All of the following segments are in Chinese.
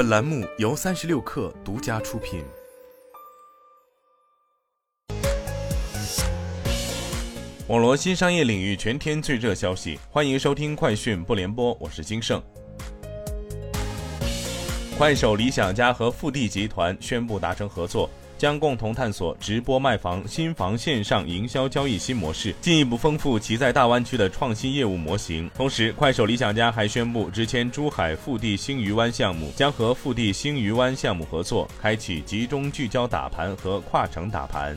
本栏目由三十六氪独家出品。网络新商业领域全天最热消息，欢迎收听快讯不联播，我是金盛。快手、理想家和复地集团宣布达成合作。将共同探索直播卖房、新房线上营销交易新模式，进一步丰富其在大湾区的创新业务模型。同时，快手、理想家还宣布之前珠海富地星鱼湾项目，将和富地星鱼湾项目合作，开启集中聚焦打盘和跨城打盘。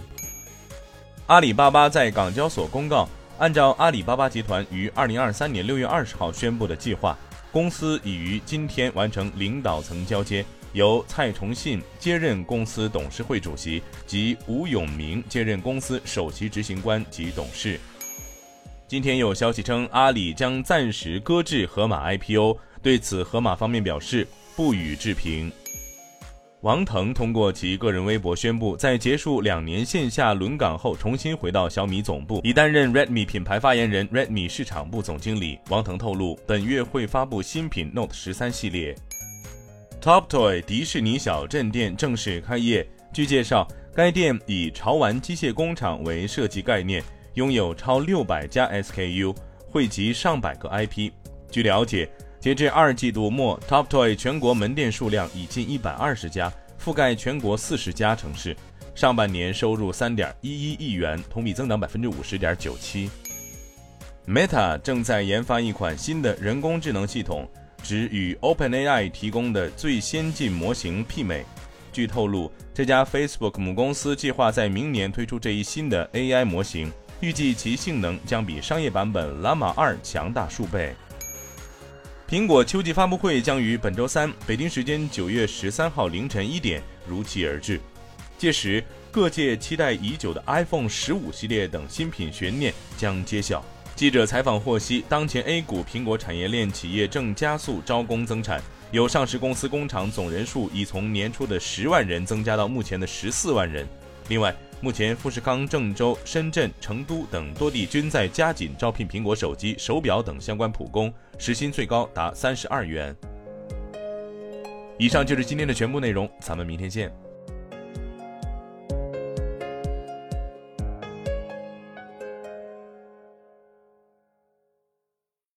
阿里巴巴在港交所公告，按照阿里巴巴集团于二零二三年六月二十号宣布的计划，公司已于今天完成领导层交接。由蔡崇信接任公司董事会主席，及吴永明接任公司首席执行官及董事。今天有消息称，阿里将暂时搁置盒马 IPO，对此，盒马方面表示不予置评。王腾通过其个人微博宣布，在结束两年线下轮岗后，重新回到小米总部，已担任 Redmi 品牌发言人、Redmi 市场部总经理。王腾透露，本月会发布新品 Note 十三系列。Top Toy 迪士尼小镇店正式开业。据介绍，该店以潮玩机械工厂为设计概念，拥有超六百家 SKU，汇集上百个 IP。据了解，截至二季度末，Top Toy 全国门店数量已近一百二十家，覆盖全国四十家城市。上半年收入三点一一亿元，同比增长百分之五十点九七。Meta 正在研发一款新的人工智能系统。只与 OpenAI 提供的最先进模型媲美。据透露，这家 Facebook 母公司计划在明年推出这一新的 AI 模型，预计其性能将比商业版本 Llama 2强大数倍。苹果秋季发布会将于本周三北京时间九月十三号凌晨一点如期而至，届时各界期待已久的 iPhone 十五系列等新品悬念将揭晓。记者采访获悉，当前 A 股苹果产业链企业正加速招工增产，有上市公司工厂总人数已从年初的十万人增加到目前的十四万人。另外，目前富士康、郑州、深圳、成都等多地均在加紧招聘苹果手机、手表等相关普工，时薪最高达三十二元。以上就是今天的全部内容，咱们明天见。